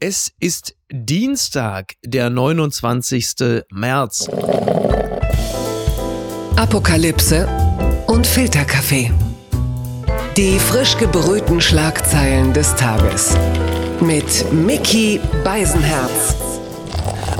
Es ist Dienstag, der 29. März. Apokalypse und Filterkaffee. Die frisch gebrühten Schlagzeilen des Tages. Mit Mickey Beisenherz.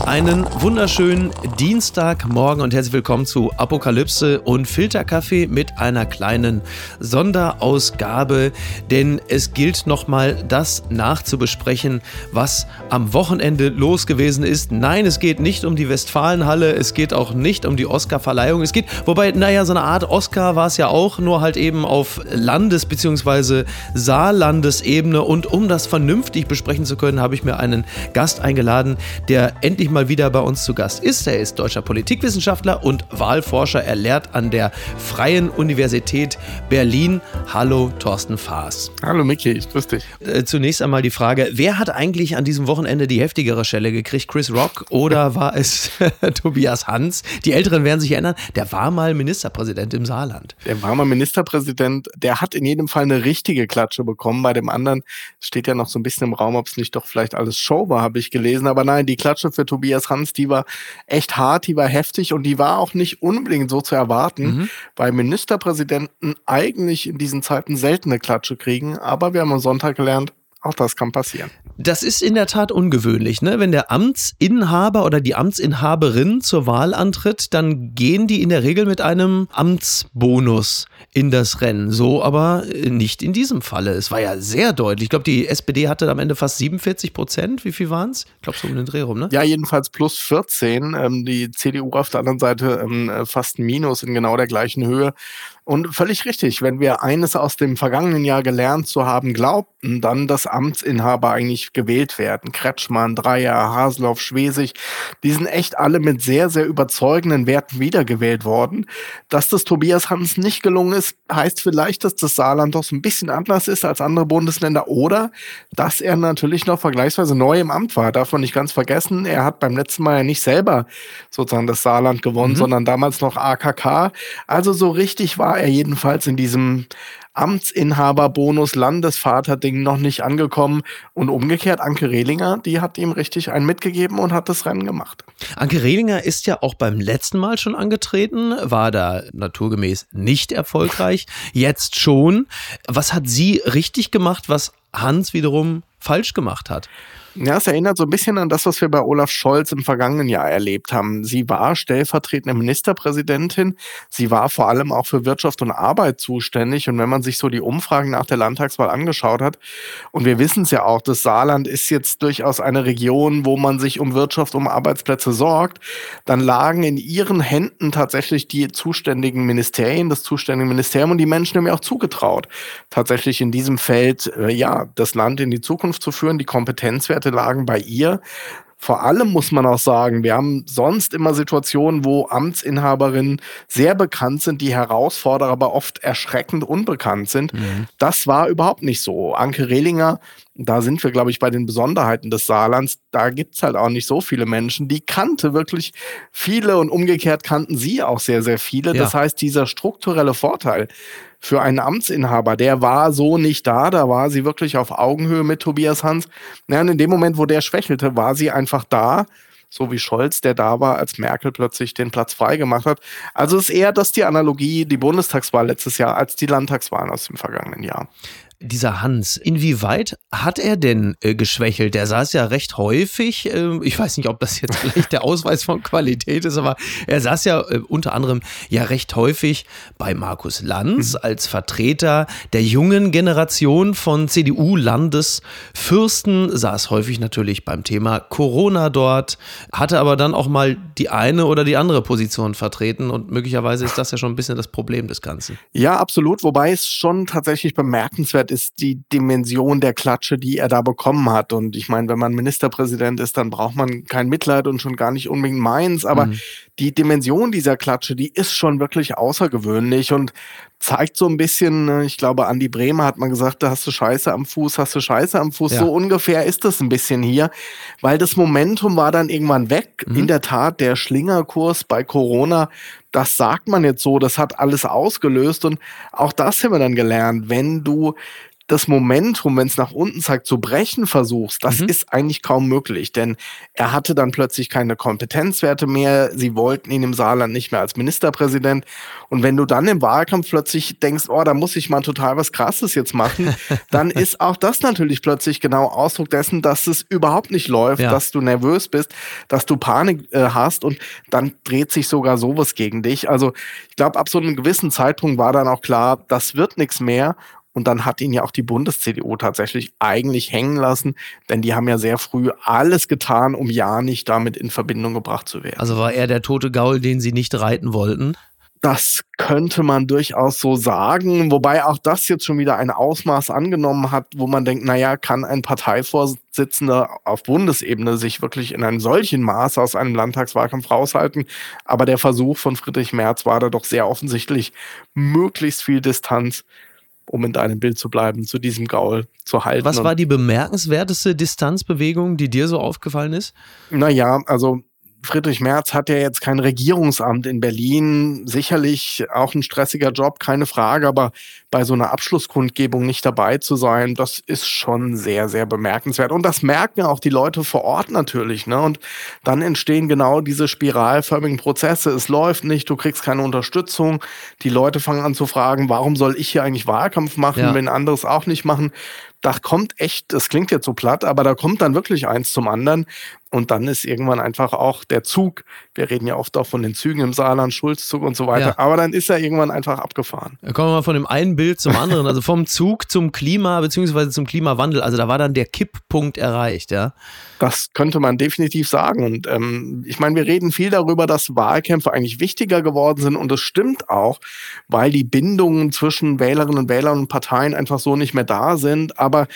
Einen wunderschönen Dienstagmorgen und herzlich willkommen zu Apokalypse und Filterkaffee mit einer kleinen Sonderausgabe, denn es gilt nochmal das nachzubesprechen, was am Wochenende los gewesen ist. Nein, es geht nicht um die Westfalenhalle, es geht auch nicht um die Oscarverleihung. Es geht, wobei, naja, so eine Art Oscar war es ja auch, nur halt eben auf Landes- bzw. Saarlandesebene und um das vernünftig besprechen zu können, habe ich mir einen Gast eingeladen, der endlich mal mal wieder bei uns zu Gast ist. Er ist deutscher Politikwissenschaftler und Wahlforscher. Er lehrt an der Freien Universität Berlin. Hallo, Thorsten Faas. Hallo, Micky, ich grüße dich. Äh, zunächst einmal die Frage: Wer hat eigentlich an diesem Wochenende die heftigere Stelle gekriegt? Chris Rock oder war es Tobias Hans? Die Älteren werden sich erinnern, der war mal Ministerpräsident im Saarland. Der war mal Ministerpräsident. Der hat in jedem Fall eine richtige Klatsche bekommen. Bei dem anderen steht ja noch so ein bisschen im Raum, ob es nicht doch vielleicht alles Show war, habe ich gelesen. Aber nein, die Klatsche für Tobias Tobias Hans, die war echt hart, die war heftig und die war auch nicht unbedingt so zu erwarten, mhm. weil Ministerpräsidenten eigentlich in diesen Zeiten seltene Klatsche kriegen. Aber wir haben am Sonntag gelernt, auch das kann passieren. Das ist in der Tat ungewöhnlich, ne? Wenn der Amtsinhaber oder die Amtsinhaberin zur Wahl antritt, dann gehen die in der Regel mit einem Amtsbonus in das Rennen. So aber nicht in diesem Falle. Es war ja sehr deutlich. Ich glaube, die SPD hatte am Ende fast 47 Prozent. Wie viel waren es? Ich glaube, so um den Dreh rum, ne? Ja, jedenfalls plus 14. Ähm, die CDU auf der anderen Seite ähm, fast ein Minus in genau der gleichen Höhe. Und völlig richtig, wenn wir eines aus dem vergangenen Jahr gelernt zu haben glaubten, dann, dass Amtsinhaber eigentlich gewählt werden. Kretschmann, Dreier, Haseloff, Schwesig, die sind echt alle mit sehr, sehr überzeugenden Werten wiedergewählt worden. Dass das Tobias Hans nicht gelungen ist, heißt vielleicht, dass das Saarland doch so ein bisschen anders ist als andere Bundesländer oder dass er natürlich noch vergleichsweise neu im Amt war. Darf man nicht ganz vergessen, er hat beim letzten Mal ja nicht selber sozusagen das Saarland gewonnen, mhm. sondern damals noch AKK. Also so richtig war er jedenfalls in diesem Amtsinhaberbonus Landesvater-Ding noch nicht angekommen. Und umgekehrt, Anke Rehlinger, die hat ihm richtig einen mitgegeben und hat das Rennen gemacht. Anke Rehlinger ist ja auch beim letzten Mal schon angetreten, war da naturgemäß nicht erfolgreich, jetzt schon. Was hat sie richtig gemacht, was Hans wiederum falsch gemacht hat? Ja, es erinnert so ein bisschen an das, was wir bei Olaf Scholz im vergangenen Jahr erlebt haben. Sie war stellvertretende Ministerpräsidentin. Sie war vor allem auch für Wirtschaft und Arbeit zuständig. Und wenn man sich so die Umfragen nach der Landtagswahl angeschaut hat, und wir wissen es ja auch, das Saarland ist jetzt durchaus eine Region, wo man sich um Wirtschaft, um Arbeitsplätze sorgt, dann lagen in ihren Händen tatsächlich die zuständigen Ministerien, das zuständige Ministerium und die Menschen haben mir auch zugetraut, tatsächlich in diesem Feld, äh, ja, das Land in die Zukunft zu führen, die Kompetenzwerte Werte lagen bei ihr. Vor allem muss man auch sagen, wir haben sonst immer Situationen, wo Amtsinhaberinnen sehr bekannt sind, die Herausforderer aber oft erschreckend unbekannt sind. Mhm. Das war überhaupt nicht so. Anke Rehlinger, da sind wir, glaube ich, bei den Besonderheiten des Saarlands. Da gibt es halt auch nicht so viele Menschen. Die kannte wirklich viele und umgekehrt kannten sie auch sehr, sehr viele. Ja. Das heißt, dieser strukturelle Vorteil, für einen Amtsinhaber, der war so nicht da, da war sie wirklich auf Augenhöhe mit Tobias Hans. Ja, und in dem Moment, wo der schwächelte, war sie einfach da, so wie Scholz, der da war, als Merkel plötzlich den Platz freigemacht hat. Also ist eher das die Analogie, die Bundestagswahl letztes Jahr, als die Landtagswahlen aus dem vergangenen Jahr dieser Hans, inwieweit hat er denn äh, geschwächelt? Der saß ja recht häufig, äh, ich weiß nicht, ob das jetzt vielleicht der Ausweis von Qualität ist, aber er saß ja äh, unter anderem ja recht häufig bei Markus Lanz mhm. als Vertreter der jungen Generation von CDU-Landesfürsten, saß häufig natürlich beim Thema Corona dort, hatte aber dann auch mal die eine oder die andere Position vertreten und möglicherweise ist das ja schon ein bisschen das Problem des Ganzen. Ja, absolut, wobei es schon tatsächlich bemerkenswert ist die Dimension der Klatsche, die er da bekommen hat. Und ich meine, wenn man Ministerpräsident ist, dann braucht man kein Mitleid und schon gar nicht unbedingt meins. Aber mhm. die Dimension dieser Klatsche, die ist schon wirklich außergewöhnlich und zeigt so ein bisschen, ne, ich glaube, Andi Bremer hat mal gesagt, da hast du Scheiße am Fuß, hast du Scheiße am Fuß. Ja. So ungefähr ist das ein bisschen hier, weil das Momentum war dann irgendwann weg. Mhm. In der Tat, der Schlingerkurs bei Corona, das sagt man jetzt so, das hat alles ausgelöst und auch das haben wir dann gelernt. Wenn du das Momentum, wenn es nach unten zeigt, zu brechen versuchst, das mhm. ist eigentlich kaum möglich, denn er hatte dann plötzlich keine Kompetenzwerte mehr. Sie wollten ihn im Saarland nicht mehr als Ministerpräsident. Und wenn du dann im Wahlkampf plötzlich denkst, oh, da muss ich mal total was Krasses jetzt machen, dann ist auch das natürlich plötzlich genau Ausdruck dessen, dass es überhaupt nicht läuft, ja. dass du nervös bist, dass du Panik äh, hast und dann dreht sich sogar sowas gegen dich. Also ich glaube, ab so einem gewissen Zeitpunkt war dann auch klar, das wird nichts mehr. Und dann hat ihn ja auch die Bundes-CDU tatsächlich eigentlich hängen lassen, denn die haben ja sehr früh alles getan, um ja nicht damit in Verbindung gebracht zu werden. Also war er der tote Gaul, den sie nicht reiten wollten? Das könnte man durchaus so sagen, wobei auch das jetzt schon wieder ein Ausmaß angenommen hat, wo man denkt, naja, kann ein Parteivorsitzender auf Bundesebene sich wirklich in einem solchen Maß aus einem Landtagswahlkampf raushalten? Aber der Versuch von Friedrich Merz war da doch sehr offensichtlich, möglichst viel Distanz um in deinem Bild zu bleiben, zu diesem Gaul zu halten. Was war die bemerkenswerteste Distanzbewegung, die dir so aufgefallen ist? Naja, also Friedrich Merz hat ja jetzt kein Regierungsamt in Berlin. Sicherlich auch ein stressiger Job, keine Frage. Aber bei so einer Abschlusskundgebung nicht dabei zu sein, das ist schon sehr, sehr bemerkenswert. Und das merken auch die Leute vor Ort natürlich. Ne? Und dann entstehen genau diese spiralförmigen Prozesse. Es läuft nicht, du kriegst keine Unterstützung. Die Leute fangen an zu fragen, warum soll ich hier eigentlich Wahlkampf machen, ja. wenn andere es auch nicht machen? da kommt echt, das klingt jetzt so platt, aber da kommt dann wirklich eins zum anderen. Und dann ist irgendwann einfach auch der Zug, wir reden ja oft auch von den Zügen im Saarland, Schulzzug und so weiter, ja. aber dann ist er irgendwann einfach abgefahren. Da kommen wir mal von dem einen Bild zum anderen, also vom Zug zum Klima beziehungsweise zum Klimawandel. Also da war dann der Kipppunkt erreicht, ja. Das könnte man definitiv sagen. Und ähm, ich meine, wir reden viel darüber, dass Wahlkämpfe eigentlich wichtiger geworden sind. Und das stimmt auch, weil die Bindungen zwischen Wählerinnen und Wählern und Parteien einfach so nicht mehr da sind. Aber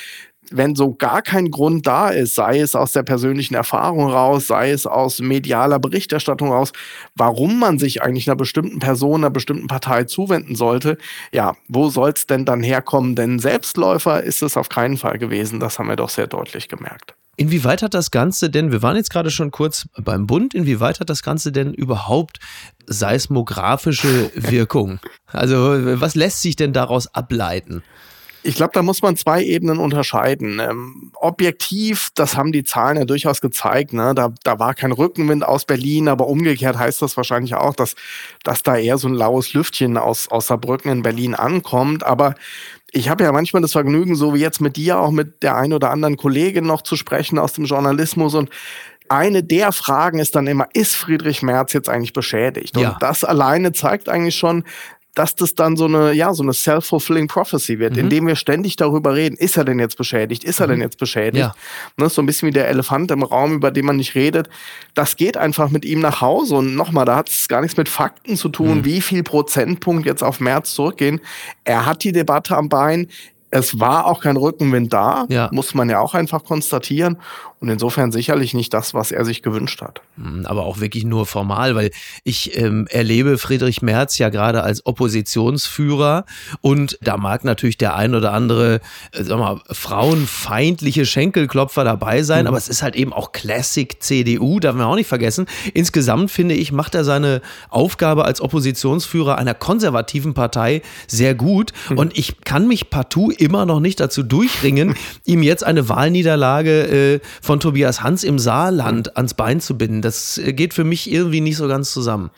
wenn so gar kein Grund da ist, sei es aus der persönlichen Erfahrung raus, sei es aus medialer Berichterstattung raus, warum man sich eigentlich einer bestimmten Person, einer bestimmten Partei zuwenden sollte, ja, wo soll es denn dann herkommen? Denn Selbstläufer ist es auf keinen Fall gewesen. Das haben wir doch sehr deutlich gemerkt. Inwieweit hat das Ganze denn, wir waren jetzt gerade schon kurz beim Bund, inwieweit hat das Ganze denn überhaupt seismografische Wirkung? Also was lässt sich denn daraus ableiten? Ich glaube, da muss man zwei Ebenen unterscheiden. Ähm, objektiv, das haben die Zahlen ja durchaus gezeigt, ne? da, da war kein Rückenwind aus Berlin, aber umgekehrt heißt das wahrscheinlich auch, dass, dass da eher so ein laues Lüftchen aus, aus Saarbrücken in Berlin ankommt. Aber ich habe ja manchmal das Vergnügen, so wie jetzt mit dir, auch mit der ein oder anderen Kollegin noch zu sprechen aus dem Journalismus und eine der Fragen ist dann immer, ist Friedrich Merz jetzt eigentlich beschädigt? Und das alleine zeigt eigentlich schon, dass das dann so eine, ja, so eine self-fulfilling prophecy wird, mhm. indem wir ständig darüber reden, ist er denn jetzt beschädigt, ist er denn mhm. jetzt beschädigt? Ja. Ne, so ein bisschen wie der Elefant im Raum, über den man nicht redet. Das geht einfach mit ihm nach Hause. Und nochmal, da hat es gar nichts mit Fakten zu tun, mhm. wie viel Prozentpunkt jetzt auf März zurückgehen. Er hat die Debatte am Bein. Es war auch kein Rückenwind da, ja. muss man ja auch einfach konstatieren. Und insofern sicherlich nicht das, was er sich gewünscht hat. Hm, aber auch wirklich nur formal, weil ich ähm, erlebe Friedrich Merz ja gerade als Oppositionsführer und da mag natürlich der ein oder andere, äh, sag mal, frauenfeindliche Schenkelklopfer dabei sein, mhm. aber es ist halt eben auch Classic CDU, darf man auch nicht vergessen. Insgesamt finde ich, macht er seine Aufgabe als Oppositionsführer einer konservativen Partei sehr gut mhm. und ich kann mich partout immer noch nicht dazu durchringen, ihm jetzt eine Wahlniederlage äh, von von Tobias Hans im Saarland ans Bein zu binden. Das äh, geht für mich irgendwie nicht so ganz zusammen.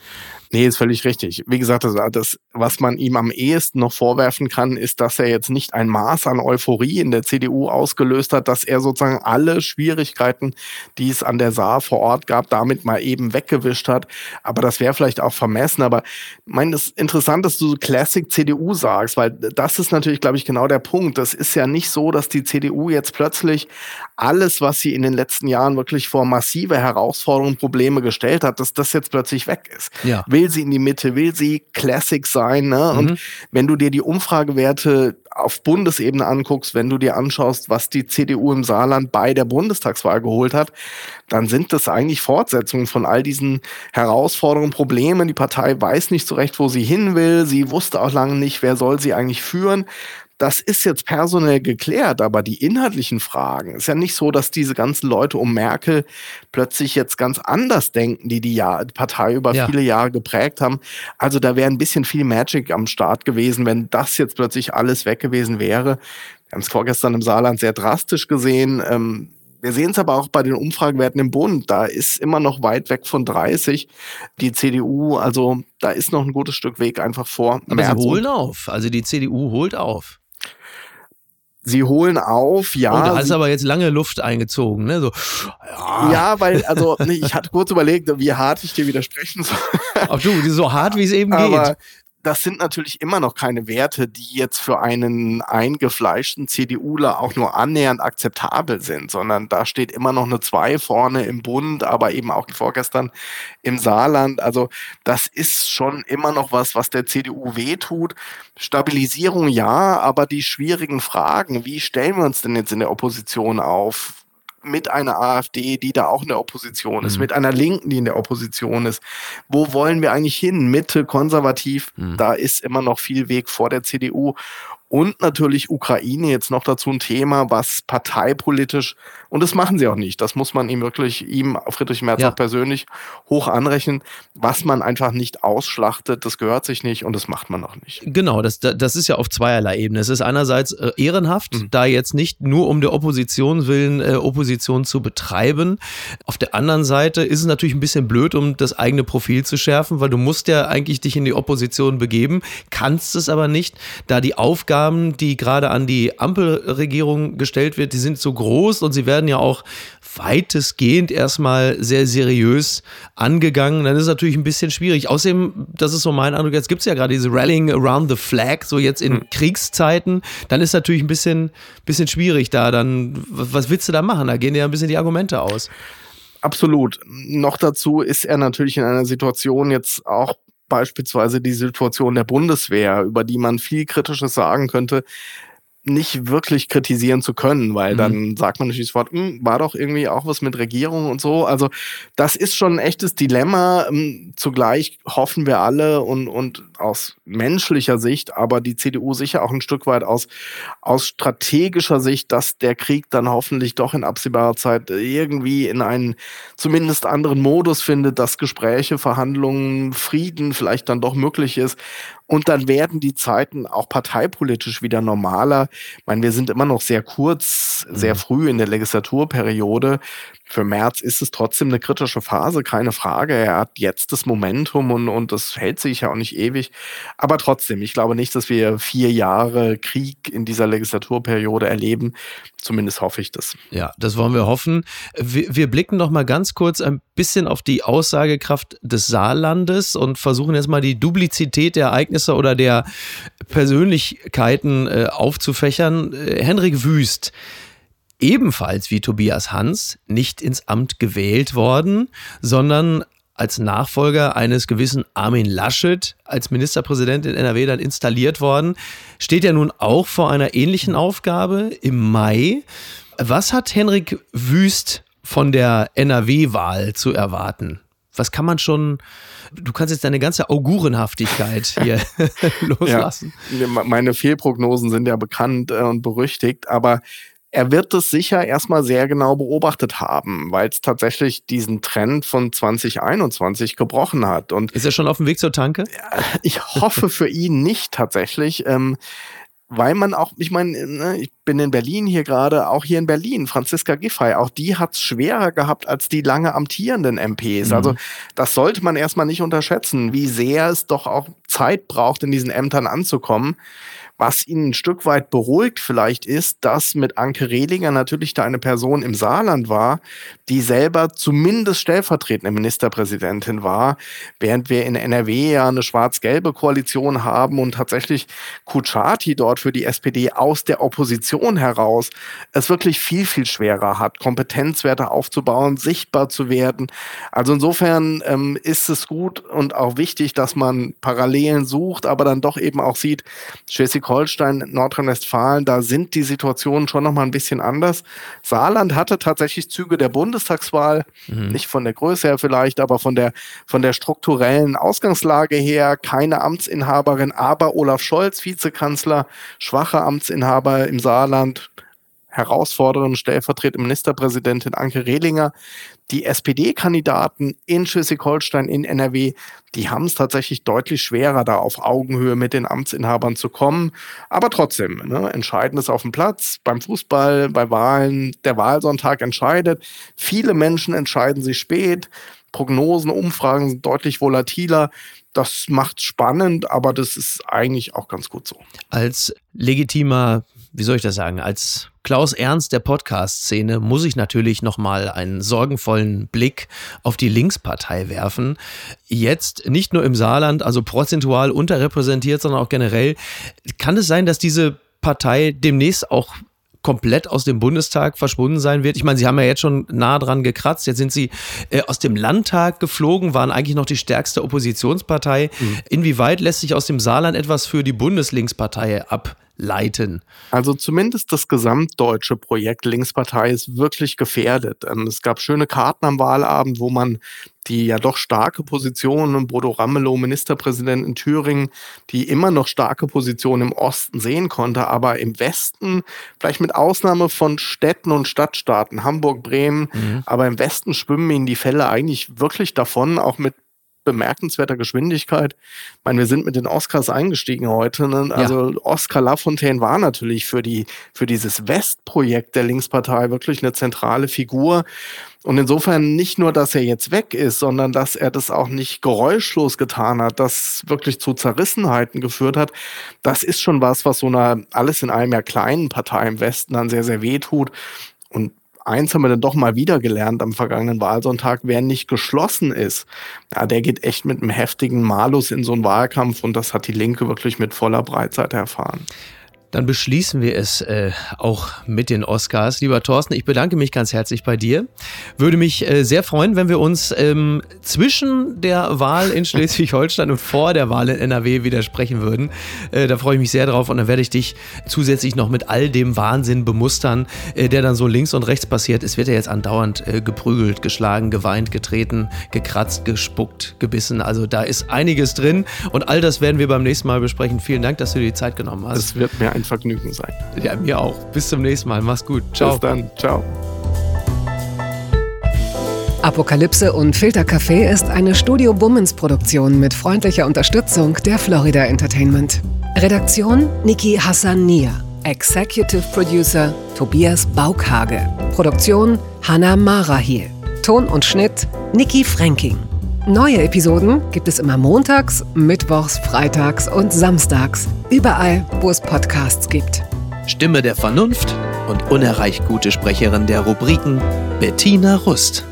Nee, ist völlig richtig. Wie gesagt, das, das, was man ihm am ehesten noch vorwerfen kann, ist, dass er jetzt nicht ein Maß an Euphorie in der CDU ausgelöst hat, dass er sozusagen alle Schwierigkeiten, die es an der Saar vor Ort gab, damit mal eben weggewischt hat. Aber das wäre vielleicht auch vermessen. Aber ich meine, es ist interessant, dass du so Classic CDU sagst, weil das ist natürlich, glaube ich, genau der Punkt. Das ist ja nicht so, dass die CDU jetzt plötzlich alles, was sie in den letzten Jahren wirklich vor massive Herausforderungen, Probleme gestellt hat, dass das jetzt plötzlich weg ist. Ja. Will sie in die Mitte, will sie Classic sein. Ne? Mhm. Und wenn du dir die Umfragewerte auf Bundesebene anguckst, wenn du dir anschaust, was die CDU im Saarland bei der Bundestagswahl geholt hat, dann sind das eigentlich Fortsetzungen von all diesen Herausforderungen, Problemen. Die Partei weiß nicht so recht, wo sie hin will. Sie wusste auch lange nicht, wer soll sie eigentlich führen. Das ist jetzt personell geklärt, aber die inhaltlichen Fragen, ist ja nicht so, dass diese ganzen Leute um Merkel plötzlich jetzt ganz anders denken, die die Jahr, Partei über ja. viele Jahre geprägt haben. Also da wäre ein bisschen viel Magic am Start gewesen, wenn das jetzt plötzlich alles weg gewesen wäre. Wir haben es vorgestern im Saarland sehr drastisch gesehen. Ähm, wir sehen es aber auch bei den Umfragewerten im Bund. Da ist immer noch weit weg von 30 die CDU. Also da ist noch ein gutes Stück Weg einfach vor. Aber sie holen auf. Also die CDU holt auf. Sie holen auf, ja. Und da hast aber jetzt lange Luft eingezogen, ne? So, ja. ja, weil, also, ich hatte kurz überlegt, wie hart ich dir widersprechen soll. Ach du, so hart, wie es eben aber, geht das sind natürlich immer noch keine Werte, die jetzt für einen eingefleischten CDUler auch nur annähernd akzeptabel sind, sondern da steht immer noch eine 2 vorne im Bund, aber eben auch vorgestern im Saarland. Also das ist schon immer noch was, was der CDU wehtut. Stabilisierung ja, aber die schwierigen Fragen, wie stellen wir uns denn jetzt in der Opposition auf? Mit einer AfD, die da auch in der Opposition ist, mhm. mit einer Linken, die in der Opposition ist. Wo wollen wir eigentlich hin? Mitte, konservativ, mhm. da ist immer noch viel Weg vor der CDU. Und natürlich Ukraine jetzt noch dazu ein Thema, was parteipolitisch, und das machen sie auch nicht, das muss man ihm wirklich, ihm, Friedrich Merz ja. auch persönlich hoch anrechnen, was man einfach nicht ausschlachtet, das gehört sich nicht und das macht man auch nicht. Genau, das, das ist ja auf zweierlei Ebene. Es ist einerseits äh, ehrenhaft, mhm. da jetzt nicht nur um der Opposition willen äh, Opposition zu betreiben. Auf der anderen Seite ist es natürlich ein bisschen blöd, um das eigene Profil zu schärfen, weil du musst ja eigentlich dich in die Opposition begeben, kannst es aber nicht, da die Aufgabe Aufgaben, die gerade an die Ampelregierung gestellt wird, die sind so groß und sie werden ja auch weitestgehend erstmal sehr seriös angegangen. Dann ist es natürlich ein bisschen schwierig. Außerdem, das ist so mein Eindruck, jetzt gibt es ja gerade diese Rallying around the flag, so jetzt in mhm. Kriegszeiten. Dann ist es natürlich ein bisschen, bisschen schwierig da. Dann, was willst du da machen? Da gehen ja ein bisschen die Argumente aus. Absolut. Noch dazu ist er natürlich in einer Situation jetzt auch beispielsweise die Situation der Bundeswehr, über die man viel Kritisches sagen könnte, nicht wirklich kritisieren zu können, weil mhm. dann sagt man natürlich sofort, hm, war doch irgendwie auch was mit Regierung und so. Also das ist schon ein echtes Dilemma. Ähm, zugleich hoffen wir alle und, und aus menschlicher Sicht, aber die CDU sicher auch ein Stück weit aus, aus strategischer Sicht, dass der Krieg dann hoffentlich doch in absehbarer Zeit irgendwie in einen zumindest anderen Modus findet, dass Gespräche, Verhandlungen, Frieden vielleicht dann doch möglich ist. Und dann werden die Zeiten auch parteipolitisch wieder normaler. Ich meine, wir sind immer noch sehr kurz, sehr mhm. früh in der Legislaturperiode. Für Merz ist es trotzdem eine kritische Phase, keine Frage. Er hat jetzt das Momentum und, und das hält sich ja auch nicht ewig. Aber trotzdem, ich glaube nicht, dass wir vier Jahre Krieg in dieser Legislaturperiode erleben. Zumindest hoffe ich das. Ja, das wollen wir hoffen. Wir, wir blicken noch mal ganz kurz ein bisschen auf die Aussagekraft des Saarlandes und versuchen jetzt mal die Duplizität der Ereignisse oder der Persönlichkeiten äh, aufzufächern. Äh, Henrik Wüst ebenfalls wie Tobias Hans nicht ins Amt gewählt worden, sondern als Nachfolger eines gewissen Armin Laschet als Ministerpräsident in NRW dann installiert worden, steht ja nun auch vor einer ähnlichen Aufgabe im Mai. Was hat Henrik Wüst von der NRW-Wahl zu erwarten? Was kann man schon, du kannst jetzt deine ganze Augurenhaftigkeit hier loslassen. Ja, meine Fehlprognosen sind ja bekannt äh, und berüchtigt, aber er wird es sicher erstmal sehr genau beobachtet haben, weil es tatsächlich diesen Trend von 2021 gebrochen hat. Und ist er schon auf dem Weg zur Tanke? Ich hoffe für ihn nicht tatsächlich. Ähm, weil man auch, ich meine, ne, ich bin in Berlin hier gerade, auch hier in Berlin, Franziska Giffey, auch die hat es schwerer gehabt als die lange amtierenden MPs. Mhm. Also das sollte man erstmal nicht unterschätzen, wie sehr es doch auch Zeit braucht, in diesen Ämtern anzukommen. Was ihn ein Stück weit beruhigt vielleicht ist, dass mit Anke Rehlinger natürlich da eine Person im Saarland war, die selber zumindest stellvertretende Ministerpräsidentin war, während wir in NRW ja eine schwarz-gelbe Koalition haben und tatsächlich Kuchati dort für die SPD aus der Opposition heraus es wirklich viel, viel schwerer hat, Kompetenzwerte aufzubauen, sichtbar zu werden. Also insofern ähm, ist es gut und auch wichtig, dass man Parallelen sucht, aber dann doch eben auch sieht, Schleswig-Holstein, Nordrhein-Westfalen, da sind die Situationen schon nochmal ein bisschen anders. Saarland hatte tatsächlich Züge der Bundestagswahl, mhm. nicht von der Größe her vielleicht, aber von der, von der strukturellen Ausgangslage her. Keine Amtsinhaberin, aber Olaf Scholz, Vizekanzler, schwacher Amtsinhaber im Saarland, Herausforderin, stellvertretende Ministerpräsidentin Anke Rehlinger. Die SPD-Kandidaten in Schleswig-Holstein, in NRW, die haben es tatsächlich deutlich schwerer, da auf Augenhöhe mit den Amtsinhabern zu kommen. Aber trotzdem, ne, entscheidend ist auf dem Platz, beim Fußball, bei Wahlen, der Wahlsonntag entscheidet. Viele Menschen entscheiden sich spät. Prognosen, Umfragen sind deutlich volatiler. Das macht spannend, aber das ist eigentlich auch ganz gut so. Als legitimer wie soll ich das sagen, als Klaus Ernst der Podcast-Szene muss ich natürlich nochmal einen sorgenvollen Blick auf die Linkspartei werfen. Jetzt nicht nur im Saarland, also prozentual unterrepräsentiert, sondern auch generell. Kann es sein, dass diese Partei demnächst auch komplett aus dem Bundestag verschwunden sein wird. Ich meine, sie haben ja jetzt schon nah dran gekratzt. Jetzt sind sie äh, aus dem Landtag geflogen, waren eigentlich noch die stärkste Oppositionspartei. Mhm. Inwieweit lässt sich aus dem Saarland etwas für die Bundeslinkspartei ab? leiten? Also zumindest das gesamtdeutsche Projekt Linkspartei ist wirklich gefährdet. Ähm, es gab schöne Karten am Wahlabend, wo man die ja doch starke Position, Bodo Ramelow, Ministerpräsident in Thüringen, die immer noch starke Position im Osten sehen konnte, aber im Westen, vielleicht mit Ausnahme von Städten und Stadtstaaten, Hamburg, Bremen, mhm. aber im Westen schwimmen ihnen die Fälle eigentlich wirklich davon, auch mit bemerkenswerter Geschwindigkeit. Ich meine, wir sind mit den Oscars eingestiegen heute. Ne? Also ja. Oscar Lafontaine war natürlich für, die, für dieses Westprojekt der Linkspartei wirklich eine zentrale Figur. Und insofern nicht nur, dass er jetzt weg ist, sondern dass er das auch nicht geräuschlos getan hat, das wirklich zu Zerrissenheiten geführt hat. Das ist schon was, was so einer alles in einem ja kleinen Partei im Westen dann sehr, sehr weh tut. Und eins haben wir dann doch mal wieder gelernt am vergangenen Wahlsonntag, wer nicht geschlossen ist, ja, der geht echt mit einem heftigen Malus in so einen Wahlkampf und das hat die Linke wirklich mit voller Breitseite erfahren. Dann beschließen wir es äh, auch mit den Oscars. Lieber Thorsten, ich bedanke mich ganz herzlich bei dir. Würde mich äh, sehr freuen, wenn wir uns ähm, zwischen der Wahl in Schleswig-Holstein und vor der Wahl in NRW widersprechen würden. Äh, da freue ich mich sehr drauf und dann werde ich dich zusätzlich noch mit all dem Wahnsinn bemustern, äh, der dann so links und rechts passiert. Es wird ja jetzt andauernd äh, geprügelt, geschlagen, geweint, getreten, gekratzt, gespuckt, gebissen. Also da ist einiges drin und all das werden wir beim nächsten Mal besprechen. Vielen Dank, dass du dir die Zeit genommen hast. Es wird mir ein Vergnügen sein. Ja, mir auch. Bis zum nächsten Mal. Mach's gut. Ciao. Bis dann. Ciao. Apokalypse und Filtercafé ist eine Studio Bummens Produktion mit freundlicher Unterstützung der Florida Entertainment. Redaktion Niki Hassania. Executive Producer Tobias Baukhage. Produktion Hannah Marahiel. Ton und Schnitt Niki Fränking. Neue Episoden gibt es immer montags, mittwochs, freitags und samstags. Überall, wo es Podcasts gibt. Stimme der Vernunft und unerreicht gute Sprecherin der Rubriken Bettina Rust.